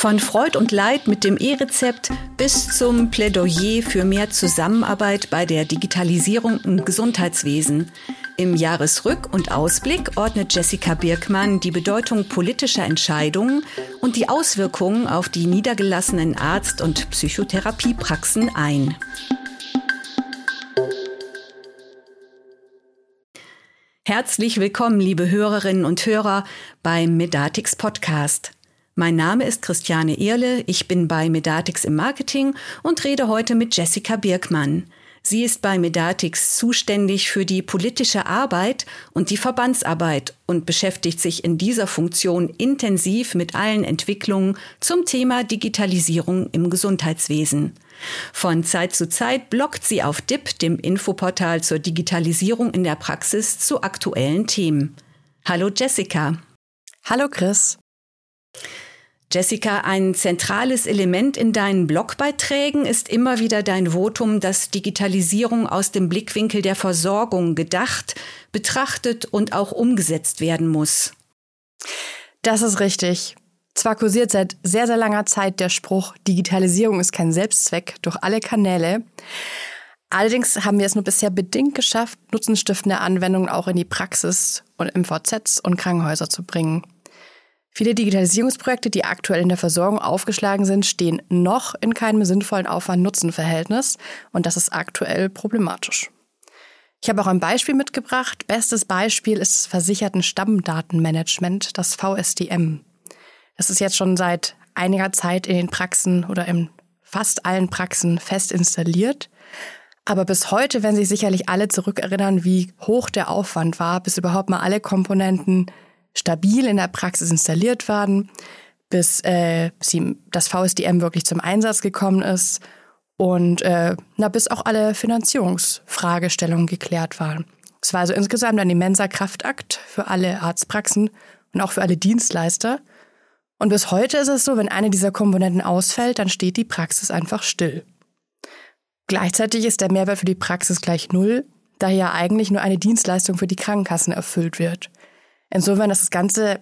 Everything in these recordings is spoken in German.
Von Freud und Leid mit dem E-Rezept bis zum Plädoyer für mehr Zusammenarbeit bei der Digitalisierung im Gesundheitswesen. Im Jahresrück- und Ausblick ordnet Jessica Birkmann die Bedeutung politischer Entscheidungen und die Auswirkungen auf die niedergelassenen Arzt- und Psychotherapiepraxen ein. Herzlich willkommen, liebe Hörerinnen und Hörer, beim Medatix Podcast. Mein Name ist Christiane Ehrle, ich bin bei Medatix im Marketing und rede heute mit Jessica Birkmann. Sie ist bei Medatix zuständig für die politische Arbeit und die Verbandsarbeit und beschäftigt sich in dieser Funktion intensiv mit allen Entwicklungen zum Thema Digitalisierung im Gesundheitswesen. Von Zeit zu Zeit bloggt sie auf DIP, dem Infoportal zur Digitalisierung in der Praxis, zu aktuellen Themen. Hallo Jessica. Hallo Chris. Jessica, ein zentrales Element in deinen Blogbeiträgen ist immer wieder dein Votum, dass Digitalisierung aus dem Blickwinkel der Versorgung gedacht, betrachtet und auch umgesetzt werden muss. Das ist richtig. Zwar kursiert seit sehr, sehr langer Zeit der Spruch, Digitalisierung ist kein Selbstzweck durch alle Kanäle. Allerdings haben wir es nur bisher bedingt geschafft, nutzenstiftende Anwendungen auch in die Praxis und MVZs und Krankenhäuser zu bringen. Viele Digitalisierungsprojekte, die aktuell in der Versorgung aufgeschlagen sind, stehen noch in keinem sinnvollen Aufwand-Nutzen-Verhältnis und das ist aktuell problematisch. Ich habe auch ein Beispiel mitgebracht. Bestes Beispiel ist das versicherten Stammdatenmanagement, das VSDM. Das ist jetzt schon seit einiger Zeit in den Praxen oder in fast allen Praxen fest installiert. Aber bis heute werden sich sicherlich alle zurückerinnern, wie hoch der Aufwand war, bis überhaupt mal alle Komponenten stabil in der Praxis installiert waren, bis äh, sie, das VSDM wirklich zum Einsatz gekommen ist und äh, na, bis auch alle Finanzierungsfragestellungen geklärt waren. Es war also insgesamt ein immenser Kraftakt für alle Arztpraxen und auch für alle Dienstleister. Und bis heute ist es so, wenn eine dieser Komponenten ausfällt, dann steht die Praxis einfach still. Gleichzeitig ist der Mehrwert für die Praxis gleich null, da hier eigentlich nur eine Dienstleistung für die Krankenkassen erfüllt wird. Insofern ist das ganze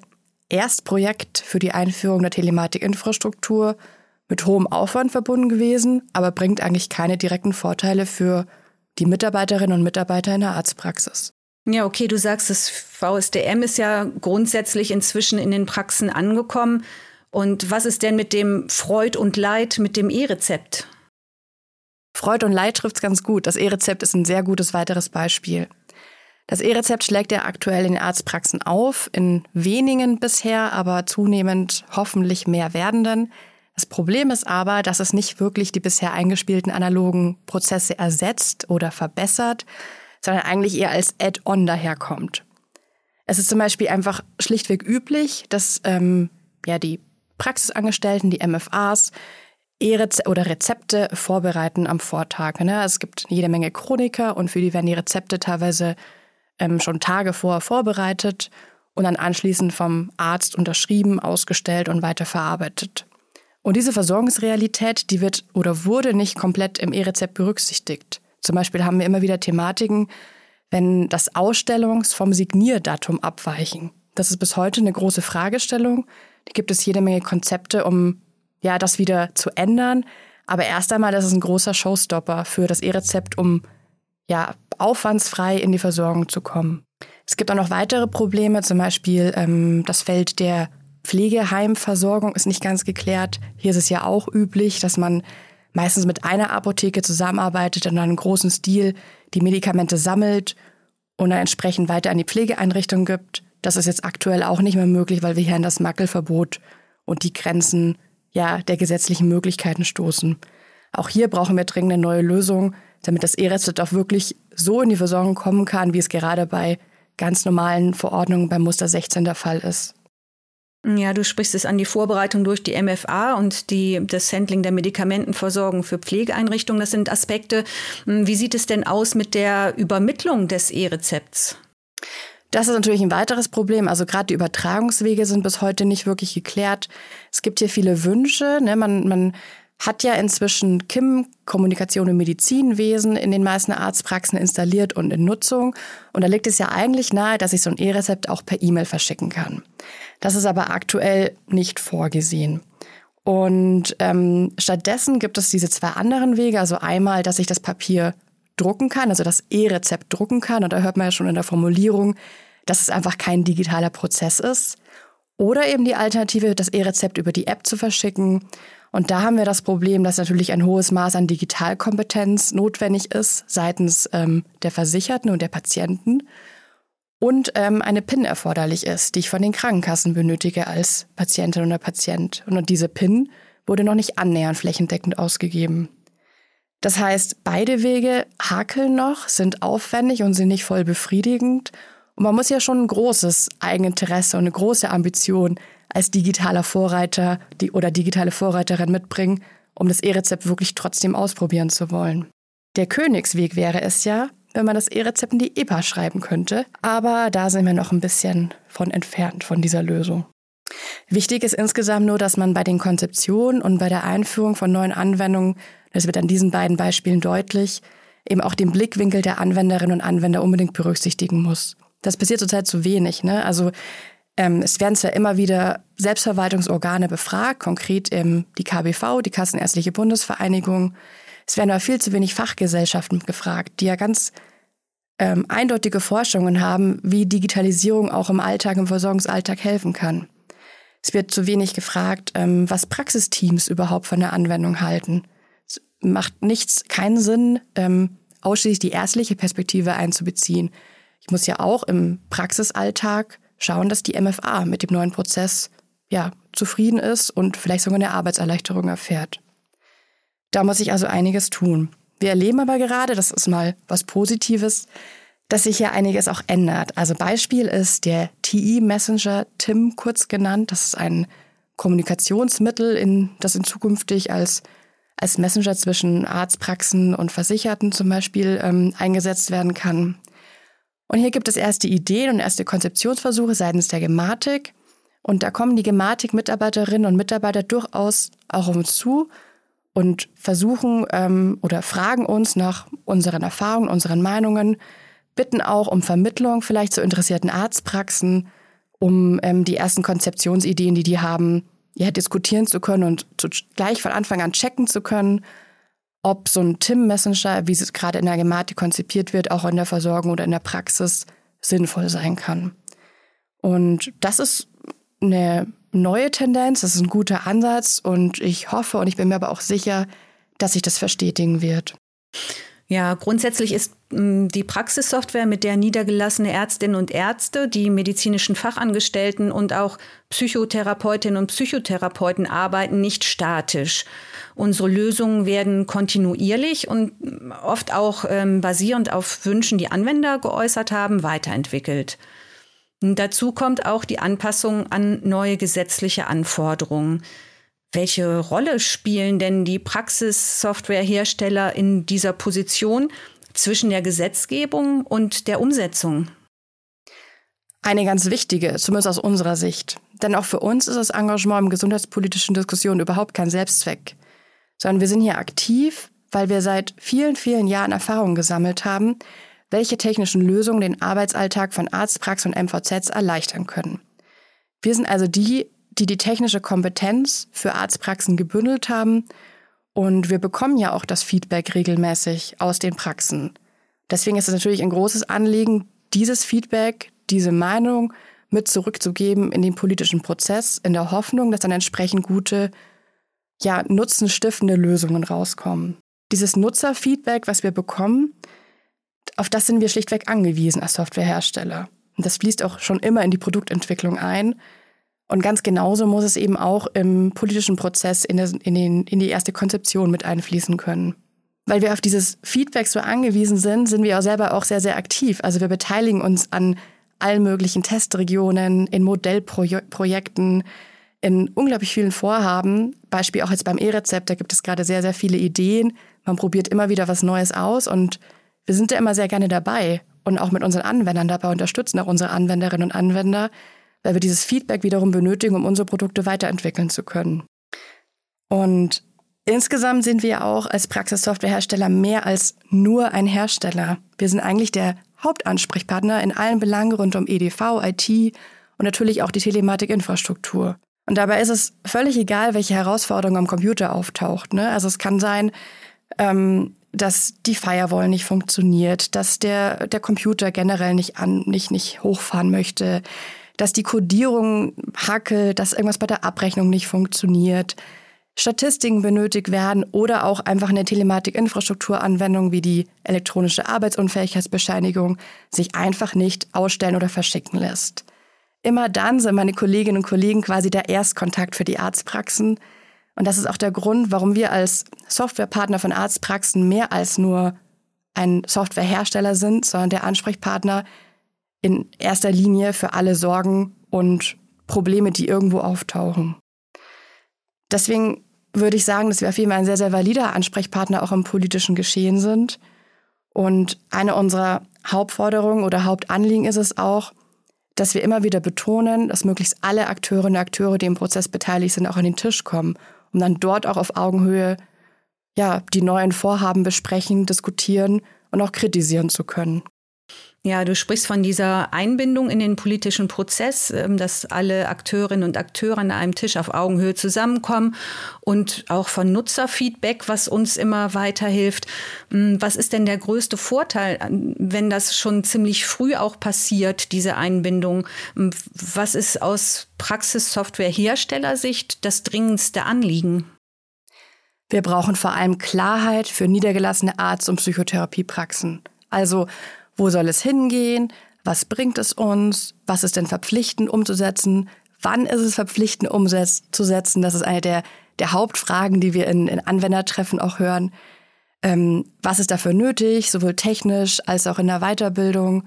Erstprojekt für die Einführung der Telematikinfrastruktur mit hohem Aufwand verbunden gewesen, aber bringt eigentlich keine direkten Vorteile für die Mitarbeiterinnen und Mitarbeiter in der Arztpraxis. Ja, okay, du sagst, das VSDM ist ja grundsätzlich inzwischen in den Praxen angekommen. Und was ist denn mit dem Freud und Leid, mit dem E-Rezept? Freud und Leid trifft es ganz gut. Das E-Rezept ist ein sehr gutes weiteres Beispiel. Das E-Rezept schlägt ja aktuell in Arztpraxen auf, in wenigen bisher, aber zunehmend hoffentlich mehr werdenden. Das Problem ist aber, dass es nicht wirklich die bisher eingespielten analogen Prozesse ersetzt oder verbessert, sondern eigentlich eher als Add-on daherkommt. Es ist zum Beispiel einfach schlichtweg üblich, dass ähm, ja, die Praxisangestellten, die MFAs, e oder Rezepte vorbereiten am Vortag. Ne? Es gibt jede Menge Chroniker und für die werden die Rezepte teilweise ähm, schon Tage vorher vorbereitet und dann anschließend vom Arzt unterschrieben, ausgestellt und weiterverarbeitet. Und diese Versorgungsrealität, die wird oder wurde nicht komplett im E-Rezept berücksichtigt. Zum Beispiel haben wir immer wieder Thematiken, wenn das Ausstellungs- vom Signierdatum abweichen. Das ist bis heute eine große Fragestellung. Da gibt es jede Menge Konzepte, um ja, das wieder zu ändern. Aber erst einmal, das ist ein großer Showstopper für das E-Rezept, um ja, aufwandsfrei in die Versorgung zu kommen. Es gibt auch noch weitere Probleme, zum Beispiel ähm, das Feld der Pflegeheimversorgung ist nicht ganz geklärt. Hier ist es ja auch üblich, dass man meistens mit einer Apotheke zusammenarbeitet und in einem großen Stil die Medikamente sammelt und dann entsprechend weiter an die Pflegeeinrichtung gibt. Das ist jetzt aktuell auch nicht mehr möglich, weil wir hier an das Mackelverbot und die Grenzen ja, der gesetzlichen Möglichkeiten stoßen. Auch hier brauchen wir dringend eine neue Lösung, damit das E-Rezept auch wirklich so in die Versorgung kommen kann, wie es gerade bei ganz normalen Verordnungen beim Muster 16 der Fall ist. Ja, du sprichst es an die Vorbereitung durch die MFA und die, das Handling der Medikamentenversorgung für Pflegeeinrichtungen. Das sind Aspekte. Hm, wie sieht es denn aus mit der Übermittlung des E-Rezepts? Das ist natürlich ein weiteres Problem. Also gerade die Übertragungswege sind bis heute nicht wirklich geklärt. Es gibt hier viele Wünsche. Ne? Man, man hat ja inzwischen KIM, Kommunikation im Medizinwesen, in den meisten Arztpraxen installiert und in Nutzung. Und da liegt es ja eigentlich nahe, dass ich so ein E-Rezept auch per E-Mail verschicken kann. Das ist aber aktuell nicht vorgesehen. Und ähm, stattdessen gibt es diese zwei anderen Wege. Also einmal, dass ich das Papier drucken kann, also das E-Rezept drucken kann. Und da hört man ja schon in der Formulierung, dass es einfach kein digitaler Prozess ist. Oder eben die Alternative, das E-Rezept über die App zu verschicken. Und da haben wir das Problem, dass natürlich ein hohes Maß an Digitalkompetenz notwendig ist seitens ähm, der Versicherten und der Patienten und ähm, eine PIN erforderlich ist, die ich von den Krankenkassen benötige als Patientin oder Patient. Und diese PIN wurde noch nicht annähernd flächendeckend ausgegeben. Das heißt, beide Wege hakeln noch, sind aufwendig und sind nicht voll befriedigend. Und man muss ja schon ein großes Eigeninteresse und eine große Ambition als digitaler Vorreiter die, oder digitale Vorreiterin mitbringen, um das E-Rezept wirklich trotzdem ausprobieren zu wollen. Der Königsweg wäre es ja, wenn man das E-Rezept in die EPA schreiben könnte. Aber da sind wir noch ein bisschen von entfernt von dieser Lösung. Wichtig ist insgesamt nur, dass man bei den Konzeptionen und bei der Einführung von neuen Anwendungen, das wird an diesen beiden Beispielen deutlich, eben auch den Blickwinkel der Anwenderinnen und Anwender unbedingt berücksichtigen muss. Das passiert zurzeit zu wenig. Ne? Also ähm, es werden zwar immer wieder Selbstverwaltungsorgane befragt, konkret ähm, die KBV, die Kassenärztliche Bundesvereinigung, es werden aber viel zu wenig Fachgesellschaften gefragt, die ja ganz ähm, eindeutige Forschungen haben, wie Digitalisierung auch im Alltag, im Versorgungsalltag helfen kann. Es wird zu wenig gefragt, ähm, was Praxisteams überhaupt von der Anwendung halten. Es macht nichts, keinen Sinn, ähm, ausschließlich die ärztliche Perspektive einzubeziehen. Ich muss ja auch im Praxisalltag schauen, dass die MFA mit dem neuen Prozess ja, zufrieden ist und vielleicht sogar eine Arbeitserleichterung erfährt. Da muss ich also einiges tun. Wir erleben aber gerade, das ist mal was Positives, dass sich hier einiges auch ändert. Also Beispiel ist der TI Messenger TIM kurz genannt. Das ist ein Kommunikationsmittel, in, das in zukünftig als, als Messenger zwischen Arztpraxen und Versicherten zum Beispiel ähm, eingesetzt werden kann. Und hier gibt es erste Ideen und erste Konzeptionsversuche seitens der Gematik. Und da kommen die Gematik-Mitarbeiterinnen und Mitarbeiter durchaus auch auf uns zu und versuchen ähm, oder fragen uns nach unseren Erfahrungen, unseren Meinungen, bitten auch um Vermittlung vielleicht zu interessierten Arztpraxen, um ähm, die ersten Konzeptionsideen, die die haben, ja, diskutieren zu können und zu, gleich von Anfang an checken zu können, ob so ein TIM-Messenger, wie es gerade in der Gematik konzipiert wird, auch in der Versorgung oder in der Praxis sinnvoll sein kann. Und das ist eine neue Tendenz, das ist ein guter Ansatz und ich hoffe und ich bin mir aber auch sicher, dass sich das verstetigen wird. Ja, grundsätzlich ist hm, die Praxissoftware, mit der niedergelassene Ärztinnen und Ärzte, die medizinischen Fachangestellten und auch Psychotherapeutinnen und Psychotherapeuten arbeiten, nicht statisch. Unsere Lösungen werden kontinuierlich und oft auch ähm, basierend auf Wünschen, die Anwender geäußert haben, weiterentwickelt. Dazu kommt auch die Anpassung an neue gesetzliche Anforderungen. Welche Rolle spielen denn die Praxissoftwarehersteller in dieser Position zwischen der Gesetzgebung und der Umsetzung? Eine ganz wichtige, zumindest aus unserer Sicht. Denn auch für uns ist das Engagement im gesundheitspolitischen Diskussionen überhaupt kein Selbstzweck, sondern wir sind hier aktiv, weil wir seit vielen, vielen Jahren Erfahrungen gesammelt haben, welche technischen Lösungen den Arbeitsalltag von Arztpraxen und MVZs erleichtern können. Wir sind also die, die die technische Kompetenz für Arztpraxen gebündelt haben und wir bekommen ja auch das Feedback regelmäßig aus den Praxen. Deswegen ist es natürlich ein großes Anliegen, dieses Feedback, diese Meinung mit zurückzugeben in den politischen Prozess, in der Hoffnung, dass dann entsprechend gute, ja, nutzenstiftende Lösungen rauskommen. Dieses Nutzerfeedback, was wir bekommen, auf das sind wir schlichtweg angewiesen als Softwarehersteller. Und das fließt auch schon immer in die Produktentwicklung ein. Und ganz genauso muss es eben auch im politischen Prozess in, der, in, den, in die erste Konzeption mit einfließen können. Weil wir auf dieses Feedback so angewiesen sind, sind wir auch selber auch sehr, sehr aktiv. Also wir beteiligen uns an allen möglichen Testregionen, in Modellprojekten, in unglaublich vielen Vorhaben. Beispiel auch jetzt beim E-Rezept, da gibt es gerade sehr, sehr viele Ideen. Man probiert immer wieder was Neues aus und wir sind da immer sehr gerne dabei und auch mit unseren Anwendern dabei unterstützen, auch unsere Anwenderinnen und Anwender, weil wir dieses Feedback wiederum benötigen, um unsere Produkte weiterentwickeln zu können. Und insgesamt sind wir auch als Praxissoftwarehersteller mehr als nur ein Hersteller. Wir sind eigentlich der Hauptansprechpartner in allen Belangen rund um EDV, IT und natürlich auch die Telematikinfrastruktur. Und dabei ist es völlig egal, welche Herausforderung am Computer auftaucht. Ne? Also es kann sein, ähm, dass die Firewall nicht funktioniert, dass der, der Computer generell nicht, an, nicht, nicht hochfahren möchte, dass die Codierung hackelt, dass irgendwas bei der Abrechnung nicht funktioniert, Statistiken benötigt werden oder auch einfach eine Telematik-Infrastrukturanwendung wie die elektronische Arbeitsunfähigkeitsbescheinigung sich einfach nicht ausstellen oder verschicken lässt. Immer dann sind meine Kolleginnen und Kollegen quasi der Erstkontakt für die Arztpraxen. Und das ist auch der Grund, warum wir als Softwarepartner von Arztpraxen mehr als nur ein Softwarehersteller sind, sondern der Ansprechpartner in erster Linie für alle Sorgen und Probleme, die irgendwo auftauchen. Deswegen würde ich sagen, dass wir auf jeden Fall ein sehr, sehr valider Ansprechpartner auch im politischen Geschehen sind. Und eine unserer Hauptforderungen oder Hauptanliegen ist es auch, dass wir immer wieder betonen, dass möglichst alle Akteurinnen und Akteure, die im Prozess beteiligt sind, auch an den Tisch kommen, um dann dort auch auf Augenhöhe ja, die neuen Vorhaben besprechen, diskutieren und auch kritisieren zu können. Ja, du sprichst von dieser Einbindung in den politischen Prozess, ähm, dass alle Akteurinnen und Akteure an einem Tisch auf Augenhöhe zusammenkommen und auch von Nutzerfeedback, was uns immer weiterhilft. Hm, was ist denn der größte Vorteil, wenn das schon ziemlich früh auch passiert, diese Einbindung? Hm, was ist aus Praxissoftwareherstellersicht das dringendste Anliegen? Wir brauchen vor allem Klarheit für niedergelassene Arzt- und Psychotherapiepraxen. Also wo soll es hingehen? Was bringt es uns? Was ist denn verpflichtend umzusetzen? Wann ist es verpflichtend umzusetzen? Das ist eine der, der Hauptfragen, die wir in, in Anwendertreffen auch hören. Ähm, was ist dafür nötig, sowohl technisch als auch in der Weiterbildung?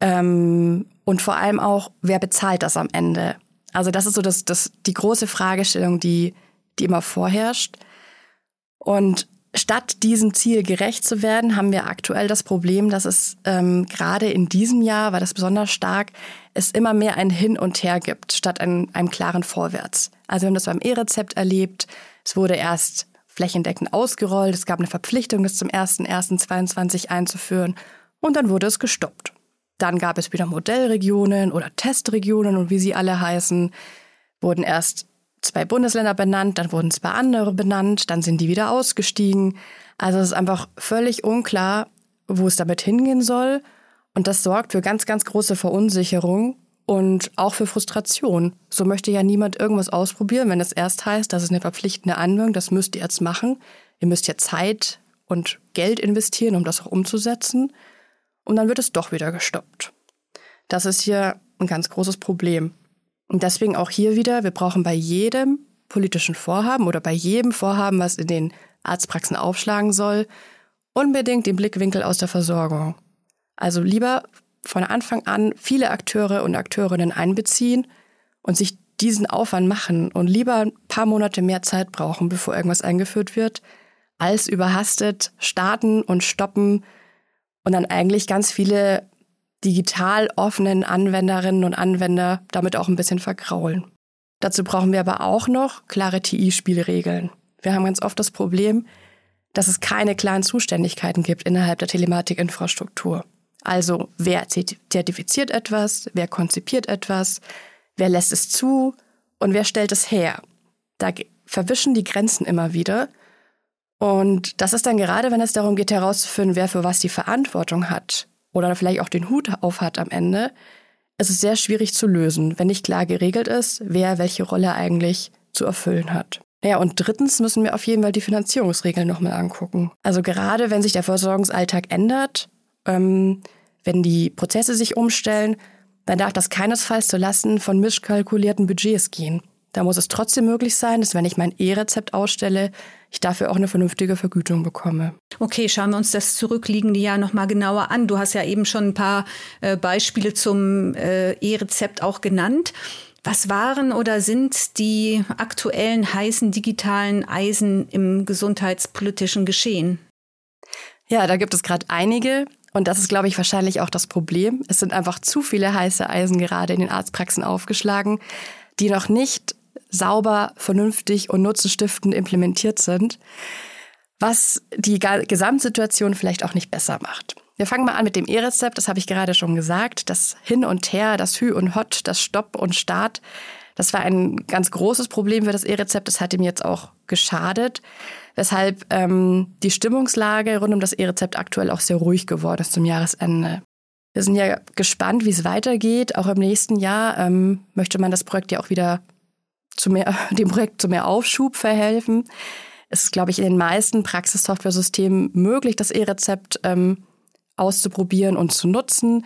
Ähm, und vor allem auch, wer bezahlt das am Ende? Also das ist so das, das, die große Fragestellung, die, die immer vorherrscht. Und Statt diesem Ziel gerecht zu werden, haben wir aktuell das Problem, dass es ähm, gerade in diesem Jahr, war das besonders stark, es immer mehr ein Hin und Her gibt, statt einem, einem klaren Vorwärts. Also wir haben das beim E-Rezept erlebt. Es wurde erst flächendeckend ausgerollt. Es gab eine Verpflichtung, das zum 01.01.22 einzuführen. Und dann wurde es gestoppt. Dann gab es wieder Modellregionen oder Testregionen und wie sie alle heißen, wurden erst zwei Bundesländer benannt, dann wurden zwei andere benannt, dann sind die wieder ausgestiegen. Also es ist einfach völlig unklar, wo es damit hingehen soll. Und das sorgt für ganz, ganz große Verunsicherung und auch für Frustration. So möchte ja niemand irgendwas ausprobieren, wenn es erst heißt, das ist eine verpflichtende Anwendung, das müsst ihr jetzt machen. Ihr müsst ja Zeit und Geld investieren, um das auch umzusetzen. Und dann wird es doch wieder gestoppt. Das ist hier ein ganz großes Problem. Und deswegen auch hier wieder, wir brauchen bei jedem politischen Vorhaben oder bei jedem Vorhaben, was in den Arztpraxen aufschlagen soll, unbedingt den Blickwinkel aus der Versorgung. Also lieber von Anfang an viele Akteure und Akteurinnen einbeziehen und sich diesen Aufwand machen und lieber ein paar Monate mehr Zeit brauchen, bevor irgendwas eingeführt wird, als überhastet starten und stoppen und dann eigentlich ganz viele digital offenen Anwenderinnen und Anwender damit auch ein bisschen vergraulen. Dazu brauchen wir aber auch noch klare TI-Spielregeln. Wir haben ganz oft das Problem, dass es keine klaren Zuständigkeiten gibt innerhalb der Telematikinfrastruktur. Also wer zertifiziert etwas, wer konzipiert etwas, wer lässt es zu und wer stellt es her. Da verwischen die Grenzen immer wieder. Und das ist dann gerade, wenn es darum geht herauszufinden, wer für was die Verantwortung hat, oder vielleicht auch den Hut auf hat am Ende, es ist sehr schwierig zu lösen, wenn nicht klar geregelt ist, wer welche Rolle eigentlich zu erfüllen hat. Ja, und drittens müssen wir auf jeden Fall die Finanzierungsregeln nochmal angucken. Also gerade wenn sich der Versorgungsalltag ändert, ähm, wenn die Prozesse sich umstellen, dann darf das keinesfalls zu Lasten von mischkalkulierten Budgets gehen. Da muss es trotzdem möglich sein, dass wenn ich mein E-Rezept ausstelle, ich dafür auch eine vernünftige Vergütung bekomme. Okay, schauen wir uns das zurückliegende Jahr nochmal genauer an. Du hast ja eben schon ein paar äh, Beispiele zum äh, E-Rezept auch genannt. Was waren oder sind die aktuellen heißen digitalen Eisen im gesundheitspolitischen Geschehen? Ja, da gibt es gerade einige. Und das ist, glaube ich, wahrscheinlich auch das Problem. Es sind einfach zu viele heiße Eisen gerade in den Arztpraxen aufgeschlagen, die noch nicht sauber, vernünftig und nutzenstiftend implementiert sind, was die Gesamtsituation vielleicht auch nicht besser macht. Wir fangen mal an mit dem E-Rezept, das habe ich gerade schon gesagt. Das Hin und Her, das Hü und Hot, das Stopp und Start, Das war ein ganz großes Problem für das E-Rezept. Das hat ihm jetzt auch geschadet, weshalb ähm, die Stimmungslage rund um das E-Rezept aktuell auch sehr ruhig geworden ist zum Jahresende. Wir sind ja gespannt, wie es weitergeht. Auch im nächsten Jahr ähm, möchte man das Projekt ja auch wieder zu mehr, dem Projekt zu mehr Aufschub verhelfen. Es ist, glaube ich, in den meisten Praxissoftware-Systemen möglich, das E-Rezept ähm, auszuprobieren und zu nutzen.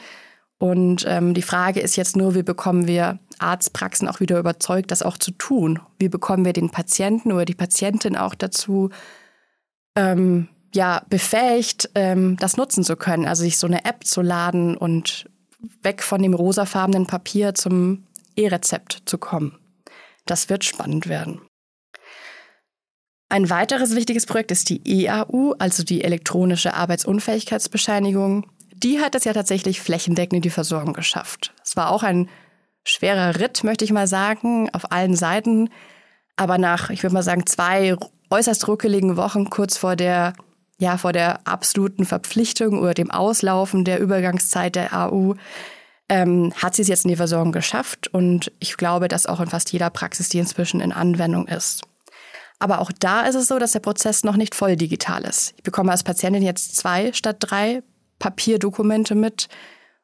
Und ähm, die Frage ist jetzt nur, wie bekommen wir Arztpraxen auch wieder überzeugt, das auch zu tun? Wie bekommen wir den Patienten oder die Patientin auch dazu, ähm, ja, befähigt, ähm, das nutzen zu können? Also sich so eine App zu laden und weg von dem rosafarbenen Papier zum E-Rezept zu kommen. Das wird spannend werden. Ein weiteres wichtiges Projekt ist die EAU, also die elektronische Arbeitsunfähigkeitsbescheinigung die hat es ja tatsächlich flächendeckend in die Versorgung geschafft. Es war auch ein schwerer Ritt, möchte ich mal sagen, auf allen Seiten. Aber nach, ich würde mal sagen, zwei äußerst ruckeligen Wochen kurz vor der, ja, vor der absoluten Verpflichtung oder dem Auslaufen der Übergangszeit der AU, ähm, hat sie es jetzt in die Versorgung geschafft. Und ich glaube, dass auch in fast jeder Praxis, die inzwischen in Anwendung ist. Aber auch da ist es so, dass der Prozess noch nicht voll digital ist. Ich bekomme als Patientin jetzt zwei statt drei Papierdokumente mit.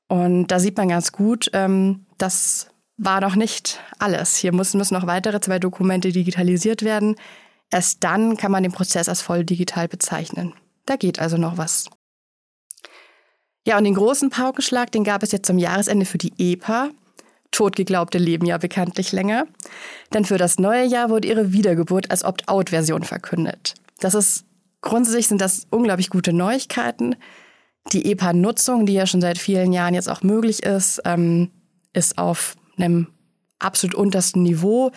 Und da sieht man ganz gut, ähm, das war noch nicht alles. Hier müssen, müssen noch weitere zwei Dokumente digitalisiert werden. Erst dann kann man den Prozess als voll digital bezeichnen. Da geht also noch was. Ja, und den großen Paukenschlag, den gab es jetzt zum Jahresende für die EPA. Totgeglaubte leben ja bekanntlich länger. Denn für das neue Jahr wurde ihre Wiedergeburt als Opt-out-Version verkündet. Das ist grundsätzlich sind das unglaublich gute Neuigkeiten. Die EPA-Nutzung, die ja schon seit vielen Jahren jetzt auch möglich ist, ähm, ist auf einem absolut untersten Niveau.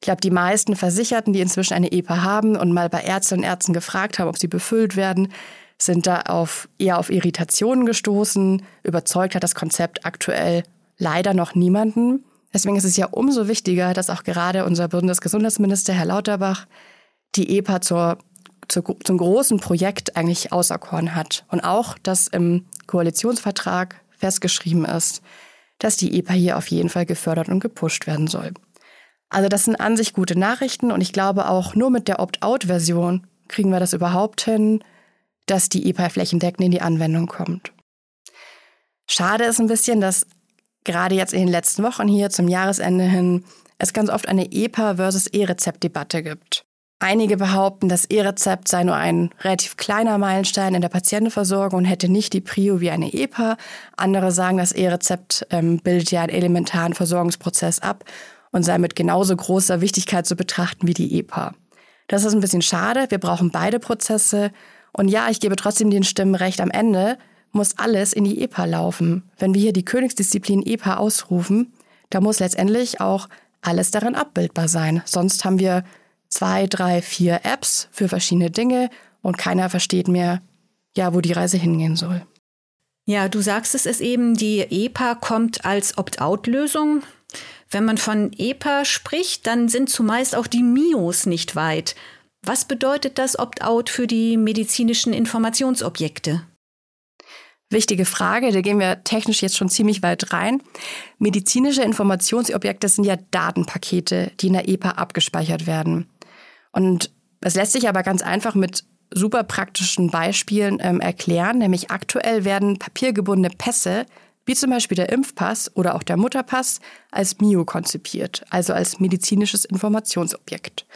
Ich glaube, die meisten Versicherten, die inzwischen eine EPA haben und mal bei Ärztinnen und Ärzten gefragt haben, ob sie befüllt werden, sind da auf, eher auf Irritationen gestoßen. Überzeugt hat das Konzept aktuell leider noch niemanden. Deswegen ist es ja umso wichtiger, dass auch gerade unser Bundesgesundheitsminister Herr Lauterbach die EPA zur zu, zum großen Projekt eigentlich auserkoren hat. Und auch, dass im Koalitionsvertrag festgeschrieben ist, dass die EPA hier auf jeden Fall gefördert und gepusht werden soll. Also das sind an sich gute Nachrichten und ich glaube auch nur mit der Opt-out-Version kriegen wir das überhaupt hin, dass die EPA flächendeckend in die Anwendung kommt. Schade ist ein bisschen, dass gerade jetzt in den letzten Wochen hier zum Jahresende hin es ganz oft eine EPA versus E-Rezept-Debatte gibt. Einige behaupten, das E-Rezept sei nur ein relativ kleiner Meilenstein in der Patientenversorgung und hätte nicht die Prio wie eine EPA. Andere sagen, das E-Rezept ähm, bildet ja einen elementaren Versorgungsprozess ab und sei mit genauso großer Wichtigkeit zu betrachten wie die EPA. Das ist ein bisschen schade. Wir brauchen beide Prozesse. Und ja, ich gebe trotzdem den Stimmen recht. Am Ende muss alles in die EPA laufen. Wenn wir hier die Königsdisziplin EPA ausrufen, da muss letztendlich auch alles daran abbildbar sein. Sonst haben wir zwei, drei, vier Apps für verschiedene Dinge und keiner versteht mehr, ja, wo die Reise hingehen soll. Ja, du sagst es ist eben, die EPA kommt als Opt-out-Lösung. Wenn man von EPA spricht, dann sind zumeist auch die MIOs nicht weit. Was bedeutet das Opt-out für die medizinischen Informationsobjekte? Wichtige Frage, da gehen wir technisch jetzt schon ziemlich weit rein. Medizinische Informationsobjekte sind ja Datenpakete, die in der EPA abgespeichert werden. Und es lässt sich aber ganz einfach mit super praktischen Beispielen ähm, erklären, nämlich aktuell werden papiergebundene Pässe, wie zum Beispiel der Impfpass oder auch der Mutterpass, als MIO konzipiert, also als medizinisches Informationsobjekt.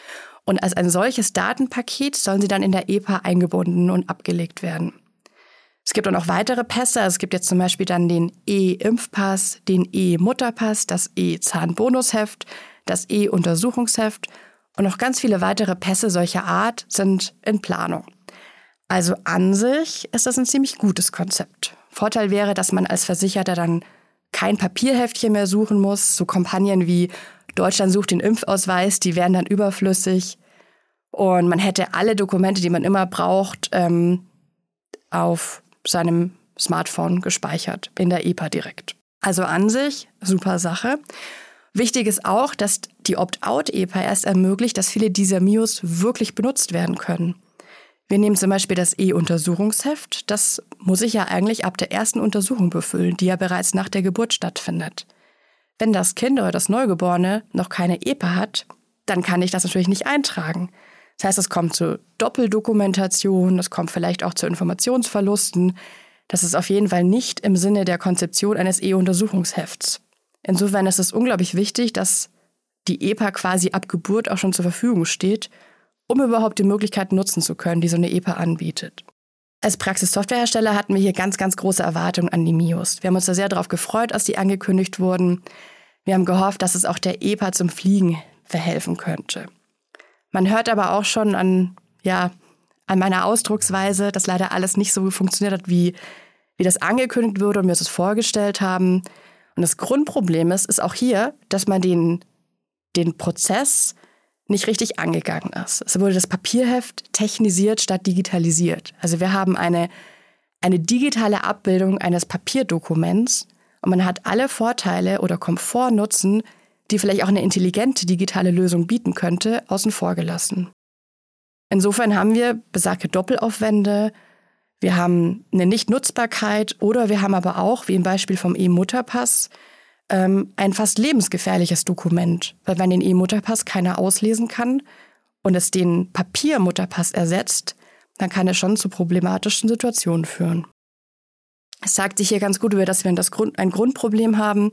Und als ein solches Datenpaket sollen sie dann in der EPA eingebunden und abgelegt werden. Es gibt auch noch weitere Pässe. Es gibt jetzt zum Beispiel dann den E-Impfpass, den E-Mutterpass, das E-Zahnbonusheft, das E-Untersuchungsheft und noch ganz viele weitere Pässe solcher Art sind in Planung. Also an sich ist das ein ziemlich gutes Konzept. Vorteil wäre, dass man als Versicherter dann kein Papierheftchen mehr suchen muss. So Kampagnen wie Deutschland sucht den Impfausweis, die wären dann überflüssig. Und man hätte alle Dokumente, die man immer braucht, ähm, auf seinem Smartphone gespeichert, in der EPA direkt. Also an sich super Sache. Wichtig ist auch, dass die Opt-out-EPA erst ermöglicht, dass viele dieser MIOs wirklich benutzt werden können. Wir nehmen zum Beispiel das E-Untersuchungsheft. Das muss ich ja eigentlich ab der ersten Untersuchung befüllen, die ja bereits nach der Geburt stattfindet. Wenn das Kind oder das Neugeborene noch keine EPA hat, dann kann ich das natürlich nicht eintragen. Das heißt, es kommt zu Doppeldokumentation, es kommt vielleicht auch zu Informationsverlusten. Das ist auf jeden Fall nicht im Sinne der Konzeption eines E-Untersuchungshefts. Insofern ist es unglaublich wichtig, dass die EPA quasi ab Geburt auch schon zur Verfügung steht, um überhaupt die Möglichkeit nutzen zu können, die so eine EPA anbietet. Als Praxissoftwarehersteller hatten wir hier ganz, ganz große Erwartungen an die MIOS. Wir haben uns da sehr darauf gefreut, als die angekündigt wurden. Wir haben gehofft, dass es auch der EPA zum Fliegen verhelfen könnte. Man hört aber auch schon an, ja, an meiner Ausdrucksweise, dass leider alles nicht so funktioniert hat, wie, wie das angekündigt wurde und wir es vorgestellt haben. Und das Grundproblem ist, ist auch hier, dass man den, den Prozess nicht richtig angegangen ist. Es wurde das Papierheft technisiert statt digitalisiert. Also wir haben eine, eine digitale Abbildung eines Papierdokuments und man hat alle Vorteile oder Komfortnutzen, die vielleicht auch eine intelligente digitale Lösung bieten könnte, außen vor gelassen. Insofern haben wir besagte Doppelaufwände, wir haben eine Nichtnutzbarkeit oder wir haben aber auch, wie im Beispiel vom E-Mutterpass, ähm, ein fast lebensgefährliches Dokument, weil wenn den E-Mutterpass keiner auslesen kann und es den Papiermutterpass ersetzt, dann kann es schon zu problematischen Situationen führen. Es sagt sich hier ganz gut über, dass wir das Grund, ein Grundproblem haben.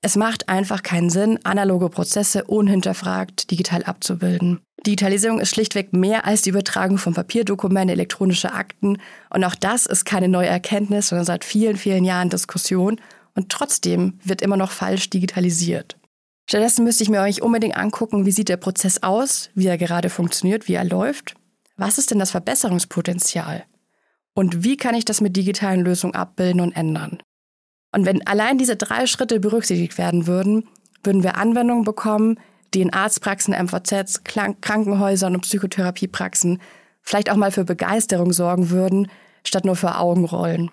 Es macht einfach keinen Sinn, analoge Prozesse unhinterfragt digital abzubilden. Digitalisierung ist schlichtweg mehr als die Übertragung von Papierdokumenten, elektronische Akten. Und auch das ist keine neue Erkenntnis, sondern seit vielen, vielen Jahren Diskussion und trotzdem wird immer noch falsch digitalisiert. Stattdessen müsste ich mir euch unbedingt angucken, wie sieht der Prozess aus, wie er gerade funktioniert, wie er läuft. Was ist denn das Verbesserungspotenzial? Und wie kann ich das mit digitalen Lösungen abbilden und ändern? Und wenn allein diese drei Schritte berücksichtigt werden würden, würden wir Anwendungen bekommen, die in Arztpraxen, MVZs, Krankenhäusern und Psychotherapiepraxen vielleicht auch mal für Begeisterung sorgen würden, statt nur für Augenrollen.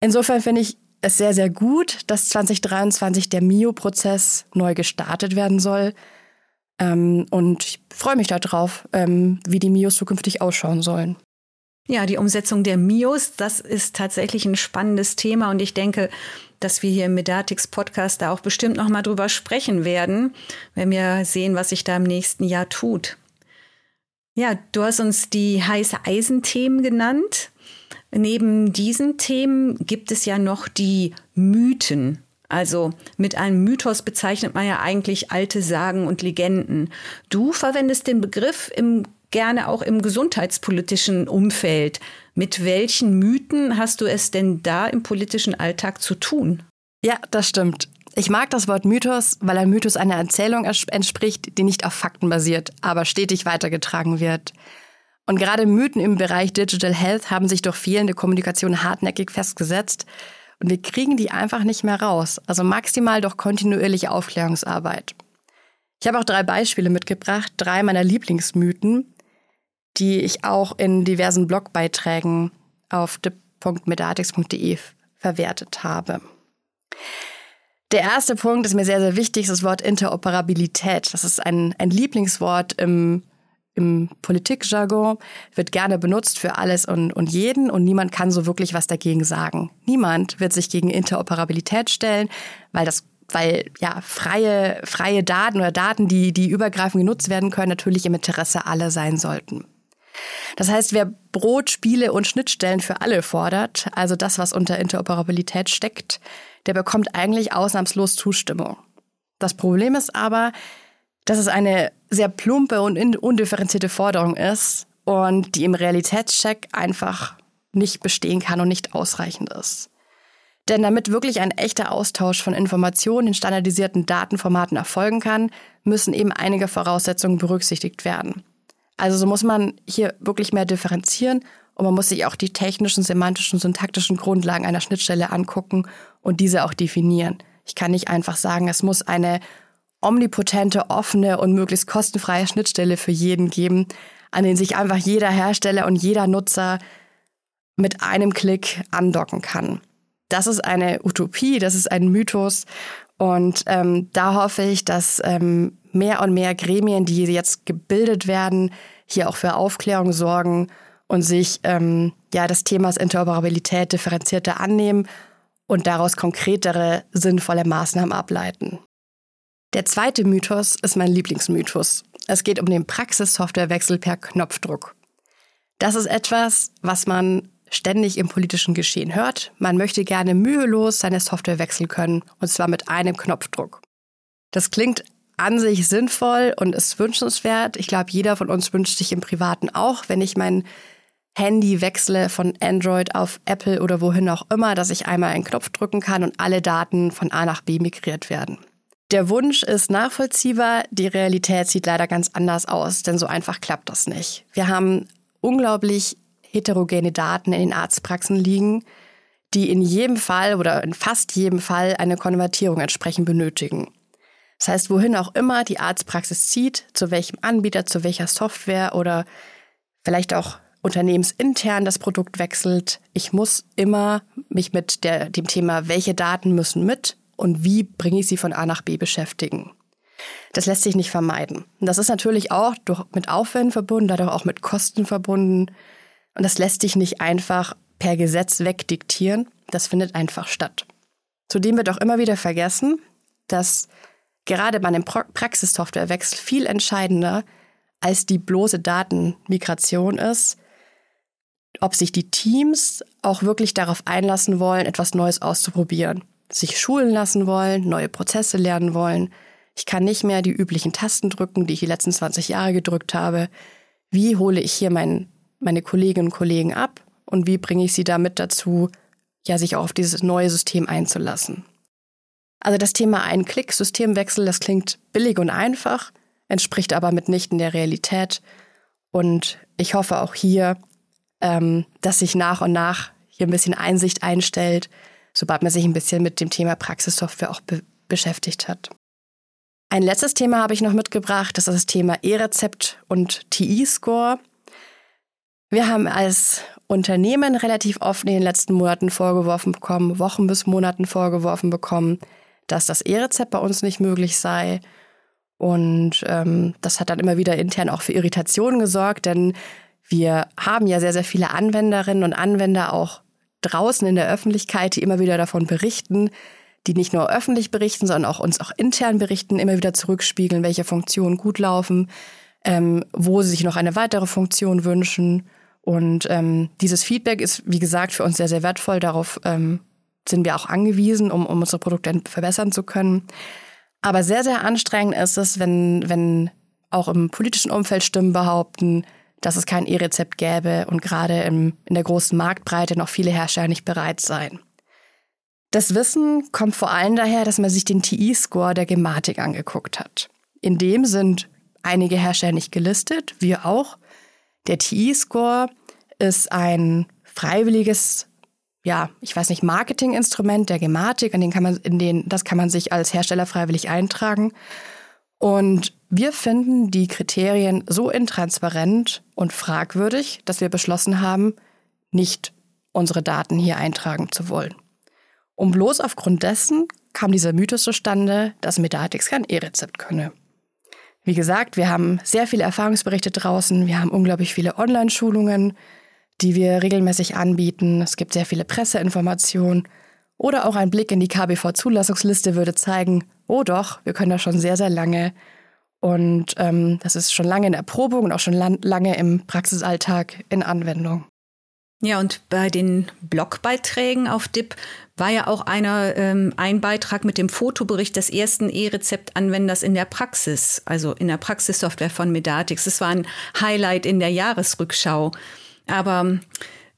Insofern finde ich es sehr, sehr gut, dass 2023 der MIO-Prozess neu gestartet werden soll. Ähm, und ich freue mich darauf, ähm, wie die MIOs zukünftig ausschauen sollen. Ja, die Umsetzung der MIOs, das ist tatsächlich ein spannendes Thema und ich denke, dass wir hier im Medatix Podcast da auch bestimmt noch mal drüber sprechen werden, wenn wir sehen, was sich da im nächsten Jahr tut. Ja, du hast uns die heiße Eisenthemen genannt. Neben diesen Themen gibt es ja noch die Mythen. Also mit einem Mythos bezeichnet man ja eigentlich alte Sagen und Legenden. Du verwendest den Begriff im, gerne auch im gesundheitspolitischen Umfeld. Mit welchen Mythen hast du es denn da im politischen Alltag zu tun? Ja, das stimmt. Ich mag das Wort Mythos, weil ein Mythos einer Erzählung entspricht, die nicht auf Fakten basiert, aber stetig weitergetragen wird. Und gerade Mythen im Bereich Digital Health haben sich durch fehlende Kommunikation hartnäckig festgesetzt. Und wir kriegen die einfach nicht mehr raus. Also maximal durch kontinuierliche Aufklärungsarbeit. Ich habe auch drei Beispiele mitgebracht, drei meiner Lieblingsmythen, die ich auch in diversen Blogbeiträgen auf dip.medatix.de verwertet habe. Der erste Punkt ist mir sehr, sehr wichtig, ist das Wort Interoperabilität. Das ist ein, ein Lieblingswort im im Politikjargon wird gerne benutzt für alles und, und jeden und niemand kann so wirklich was dagegen sagen. Niemand wird sich gegen Interoperabilität stellen, weil das weil ja freie freie Daten oder Daten, die die übergreifend genutzt werden können, natürlich im Interesse aller sein sollten. Das heißt, wer Brot, Spiele und Schnittstellen für alle fordert, also das, was unter Interoperabilität steckt, der bekommt eigentlich ausnahmslos Zustimmung. Das Problem ist aber, dass es eine sehr plumpe und undifferenzierte Forderung ist und die im Realitätscheck einfach nicht bestehen kann und nicht ausreichend ist. Denn damit wirklich ein echter Austausch von Informationen in standardisierten Datenformaten erfolgen kann, müssen eben einige Voraussetzungen berücksichtigt werden. Also so muss man hier wirklich mehr differenzieren und man muss sich auch die technischen, semantischen, syntaktischen Grundlagen einer Schnittstelle angucken und diese auch definieren. Ich kann nicht einfach sagen, es muss eine omnipotente, offene und möglichst kostenfreie Schnittstelle für jeden geben, an den sich einfach jeder Hersteller und jeder Nutzer mit einem Klick andocken kann. Das ist eine Utopie, das ist ein Mythos. Und ähm, da hoffe ich, dass ähm, mehr und mehr Gremien, die jetzt gebildet werden, hier auch für Aufklärung sorgen und sich ähm, ja des Themas Interoperabilität differenzierter annehmen und daraus konkretere, sinnvolle Maßnahmen ableiten. Der zweite Mythos ist mein Lieblingsmythos. Es geht um den Praxissoftwarewechsel per Knopfdruck. Das ist etwas, was man ständig im politischen Geschehen hört. Man möchte gerne mühelos seine Software wechseln können, und zwar mit einem Knopfdruck. Das klingt an sich sinnvoll und ist wünschenswert. Ich glaube, jeder von uns wünscht sich im Privaten auch, wenn ich mein Handy wechsle von Android auf Apple oder wohin auch immer, dass ich einmal einen Knopf drücken kann und alle Daten von A nach B migriert werden. Der Wunsch ist nachvollziehbar, die Realität sieht leider ganz anders aus, denn so einfach klappt das nicht. Wir haben unglaublich heterogene Daten in den Arztpraxen liegen, die in jedem Fall oder in fast jedem Fall eine Konvertierung entsprechend benötigen. Das heißt, wohin auch immer die Arztpraxis zieht, zu welchem Anbieter, zu welcher Software oder vielleicht auch unternehmensintern das Produkt wechselt, ich muss immer mich mit der, dem Thema, welche Daten müssen mit und wie bringe ich sie von A nach B beschäftigen. Das lässt sich nicht vermeiden. Und das ist natürlich auch durch, mit Aufwänden verbunden, dadurch auch mit Kosten verbunden. Und das lässt sich nicht einfach per Gesetz wegdiktieren. Das findet einfach statt. Zudem wird auch immer wieder vergessen, dass gerade bei einem Praxissoftwarewechsel viel entscheidender als die bloße Datenmigration ist, ob sich die Teams auch wirklich darauf einlassen wollen, etwas Neues auszuprobieren, sich schulen lassen wollen, neue Prozesse lernen wollen. Ich kann nicht mehr die üblichen Tasten drücken, die ich die letzten 20 Jahre gedrückt habe. Wie hole ich hier mein, meine Kolleginnen und Kollegen ab und wie bringe ich sie damit dazu, ja, sich auch auf dieses neue System einzulassen? Also das Thema Ein-Klick-Systemwechsel, das klingt billig und einfach, entspricht aber mitnichten der Realität. Und ich hoffe auch hier, ähm, dass sich nach und nach hier ein bisschen Einsicht einstellt, sobald man sich ein bisschen mit dem Thema Praxissoftware auch be beschäftigt hat. Ein letztes Thema habe ich noch mitgebracht, das ist das Thema E-Rezept und TI-Score. Wir haben als Unternehmen relativ oft in den letzten Monaten vorgeworfen bekommen, Wochen bis Monaten vorgeworfen bekommen, dass das E-Rezept bei uns nicht möglich sei. Und ähm, das hat dann immer wieder intern auch für Irritationen gesorgt, denn wir haben ja sehr, sehr viele Anwenderinnen und Anwender auch draußen in der Öffentlichkeit, die immer wieder davon berichten, die nicht nur öffentlich berichten, sondern auch uns auch intern berichten, immer wieder zurückspiegeln, welche Funktionen gut laufen, ähm, wo sie sich noch eine weitere Funktion wünschen. Und ähm, dieses Feedback ist, wie gesagt, für uns sehr, sehr wertvoll. Darauf ähm, sind wir auch angewiesen, um, um unsere Produkte verbessern zu können. Aber sehr, sehr anstrengend ist es, wenn, wenn auch im politischen Umfeld Stimmen behaupten, dass es kein E-Rezept gäbe und gerade im, in der großen Marktbreite noch viele Hersteller nicht bereit seien. Das Wissen kommt vor allem daher, dass man sich den TI-Score der Gematik angeguckt hat. In dem sind einige Hersteller nicht gelistet, wir auch. Der TI-Score ist ein freiwilliges ja, ich weiß nicht, Marketinginstrument der Gematik, an den kann man, in den, das kann man sich als Hersteller freiwillig eintragen. Und wir finden die Kriterien so intransparent und fragwürdig, dass wir beschlossen haben, nicht unsere Daten hier eintragen zu wollen. Und bloß aufgrund dessen kam dieser Mythos zustande, dass Medatix kein E-Rezept könne. Wie gesagt, wir haben sehr viele Erfahrungsberichte draußen, wir haben unglaublich viele Online-Schulungen, die wir regelmäßig anbieten. Es gibt sehr viele Presseinformationen. Oder auch ein Blick in die KBV-Zulassungsliste würde zeigen, oh doch, wir können das schon sehr, sehr lange. Und ähm, das ist schon lange in Erprobung und auch schon lange im Praxisalltag in Anwendung. Ja, und bei den Blogbeiträgen auf DIP war ja auch einer, ähm, ein Beitrag mit dem Fotobericht des ersten E-Rezept-Anwenders in der Praxis, also in der Praxissoftware von Medatix. Das war ein Highlight in der Jahresrückschau. Aber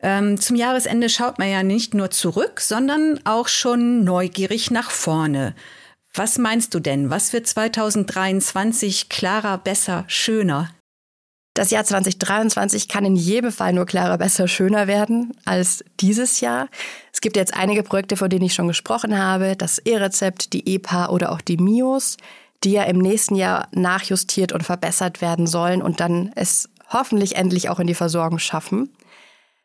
ähm, zum Jahresende schaut man ja nicht nur zurück, sondern auch schon neugierig nach vorne. Was meinst du denn? Was wird 2023 klarer, besser, schöner? Das Jahr 2023 kann in jedem Fall nur klarer, besser, schöner werden als dieses Jahr. Es gibt jetzt einige Projekte, von denen ich schon gesprochen habe. Das E-Rezept, die EPA oder auch die MIOS, die ja im nächsten Jahr nachjustiert und verbessert werden sollen und dann es hoffentlich endlich auch in die Versorgung schaffen.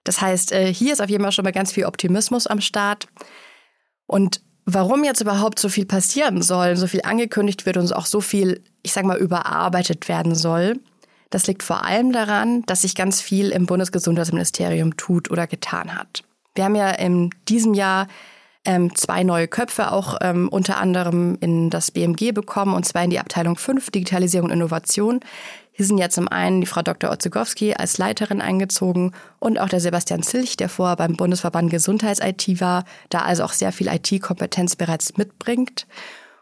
Das heißt, äh, hier ist auf jeden Fall schon mal ganz viel Optimismus am Start. Und warum jetzt überhaupt so viel passieren soll, so viel angekündigt wird und auch so viel, ich sag mal, überarbeitet werden soll, das liegt vor allem daran, dass sich ganz viel im Bundesgesundheitsministerium tut oder getan hat. Wir haben ja in diesem Jahr ähm, zwei neue Köpfe auch ähm, unter anderem in das BMG bekommen, und zwar in die Abteilung 5 Digitalisierung und Innovation. Hier sind ja zum einen die Frau Dr. Otzegowski als Leiterin eingezogen und auch der Sebastian Zilch, der vorher beim Bundesverband Gesundheits-IT war, da also auch sehr viel IT-Kompetenz bereits mitbringt.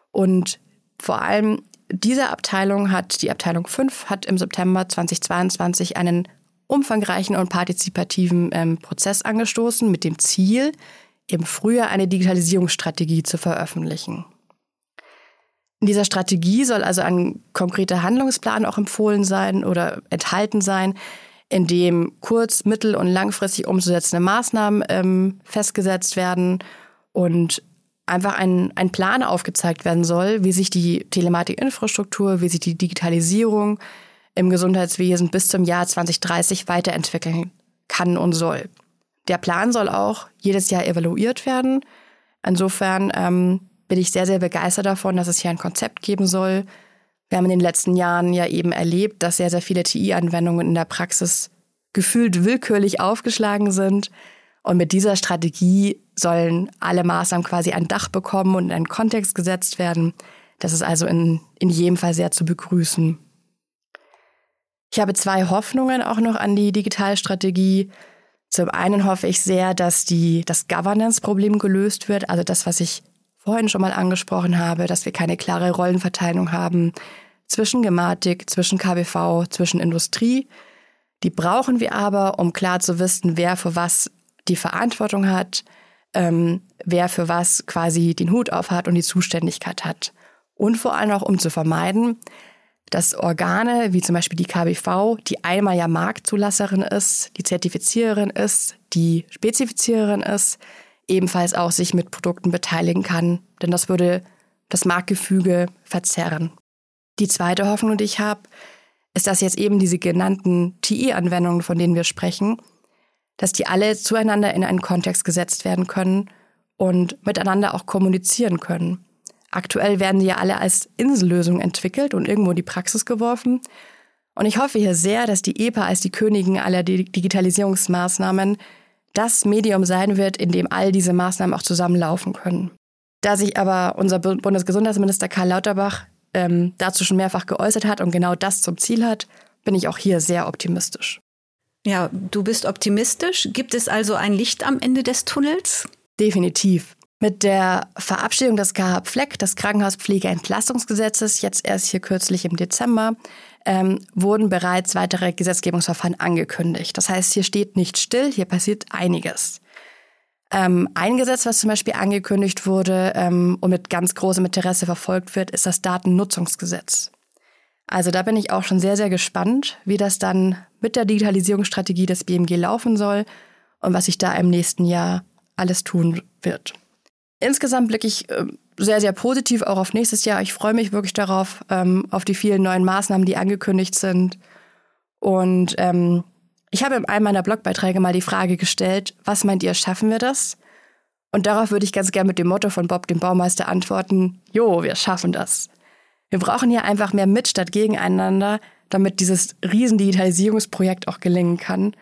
Und vor allem diese Abteilung hat, die Abteilung 5, hat im September 2022 einen umfangreichen und partizipativen ähm, Prozess angestoßen mit dem Ziel, im Frühjahr eine Digitalisierungsstrategie zu veröffentlichen. In dieser Strategie soll also ein konkreter Handlungsplan auch empfohlen sein oder enthalten sein, in dem kurz-, mittel- und langfristig umzusetzende Maßnahmen ähm, festgesetzt werden und einfach ein, ein Plan aufgezeigt werden soll, wie sich die Telematikinfrastruktur, wie sich die Digitalisierung im Gesundheitswesen bis zum Jahr 2030 weiterentwickeln kann und soll. Der Plan soll auch jedes Jahr evaluiert werden. Insofern ähm, bin ich sehr, sehr begeistert davon, dass es hier ein Konzept geben soll. Wir haben in den letzten Jahren ja eben erlebt, dass sehr, sehr viele TI-Anwendungen in der Praxis gefühlt willkürlich aufgeschlagen sind. Und mit dieser Strategie sollen alle Maßnahmen quasi ein Dach bekommen und in einen Kontext gesetzt werden. Das ist also in, in jedem Fall sehr zu begrüßen. Ich habe zwei Hoffnungen auch noch an die Digitalstrategie. Zum einen hoffe ich sehr, dass die, das Governance-Problem gelöst wird, also das, was ich vorhin schon mal angesprochen habe, dass wir keine klare Rollenverteilung haben zwischen Gematik, zwischen KBV, zwischen Industrie. Die brauchen wir aber, um klar zu wissen, wer für was die Verantwortung hat, ähm, wer für was quasi den Hut auf hat und die Zuständigkeit hat. Und vor allem auch, um zu vermeiden, dass Organe wie zum Beispiel die KBV, die einmal ja Marktzulasserin ist, die Zertifiziererin ist, die Spezifiziererin ist, ebenfalls auch sich mit Produkten beteiligen kann, denn das würde das Marktgefüge verzerren. Die zweite Hoffnung, die ich habe, ist, dass jetzt eben diese genannten TI-Anwendungen, von denen wir sprechen, dass die alle zueinander in einen Kontext gesetzt werden können und miteinander auch kommunizieren können. Aktuell werden die ja alle als Insellösung entwickelt und irgendwo in die Praxis geworfen. Und ich hoffe hier sehr, dass die EPA als die Königin aller Digitalisierungsmaßnahmen das Medium sein wird, in dem all diese Maßnahmen auch zusammenlaufen können. Da sich aber unser Bundesgesundheitsminister Karl Lauterbach ähm, dazu schon mehrfach geäußert hat und genau das zum Ziel hat, bin ich auch hier sehr optimistisch. Ja, du bist optimistisch. Gibt es also ein Licht am Ende des Tunnels? Definitiv. Mit der Verabschiedung des KH-Fleck, des Krankenhauspflegeentlastungsgesetzes, jetzt erst hier kürzlich im Dezember, ähm, wurden bereits weitere Gesetzgebungsverfahren angekündigt. Das heißt, hier steht nicht still, hier passiert einiges. Ähm, ein Gesetz, was zum Beispiel angekündigt wurde ähm, und mit ganz großem Interesse verfolgt wird, ist das Datennutzungsgesetz. Also da bin ich auch schon sehr, sehr gespannt, wie das dann mit der Digitalisierungsstrategie des BMG laufen soll und was sich da im nächsten Jahr alles tun wird. Insgesamt blicke ich äh, sehr, sehr positiv auch auf nächstes Jahr. Ich freue mich wirklich darauf, ähm, auf die vielen neuen Maßnahmen, die angekündigt sind. Und ähm, ich habe in einem meiner Blogbeiträge mal die Frage gestellt, was meint ihr, schaffen wir das? Und darauf würde ich ganz gerne mit dem Motto von Bob, dem Baumeister, antworten, jo, wir schaffen das. Wir brauchen hier einfach mehr mit statt gegeneinander, damit dieses riesen Digitalisierungsprojekt auch gelingen kann.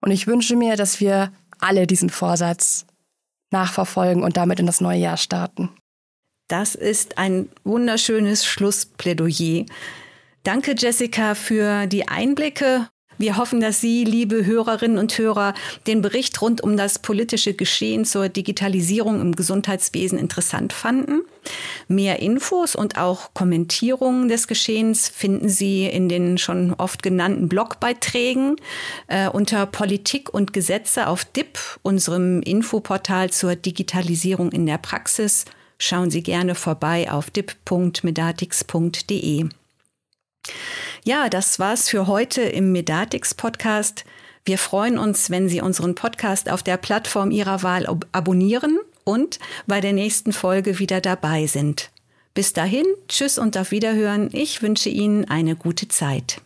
Und ich wünsche mir, dass wir alle diesen Vorsatz nachverfolgen und damit in das neue Jahr starten. Das ist ein wunderschönes Schlussplädoyer. Danke, Jessica, für die Einblicke. Wir hoffen, dass Sie, liebe Hörerinnen und Hörer, den Bericht rund um das politische Geschehen zur Digitalisierung im Gesundheitswesen interessant fanden. Mehr Infos und auch Kommentierungen des Geschehens finden Sie in den schon oft genannten Blogbeiträgen äh, unter Politik und Gesetze auf DIP, unserem Infoportal zur Digitalisierung in der Praxis. Schauen Sie gerne vorbei auf dip.medatix.de. Ja, das war's für heute im Medatix Podcast. Wir freuen uns, wenn Sie unseren Podcast auf der Plattform Ihrer Wahl ab abonnieren und bei der nächsten Folge wieder dabei sind. Bis dahin, tschüss und auf Wiederhören. Ich wünsche Ihnen eine gute Zeit.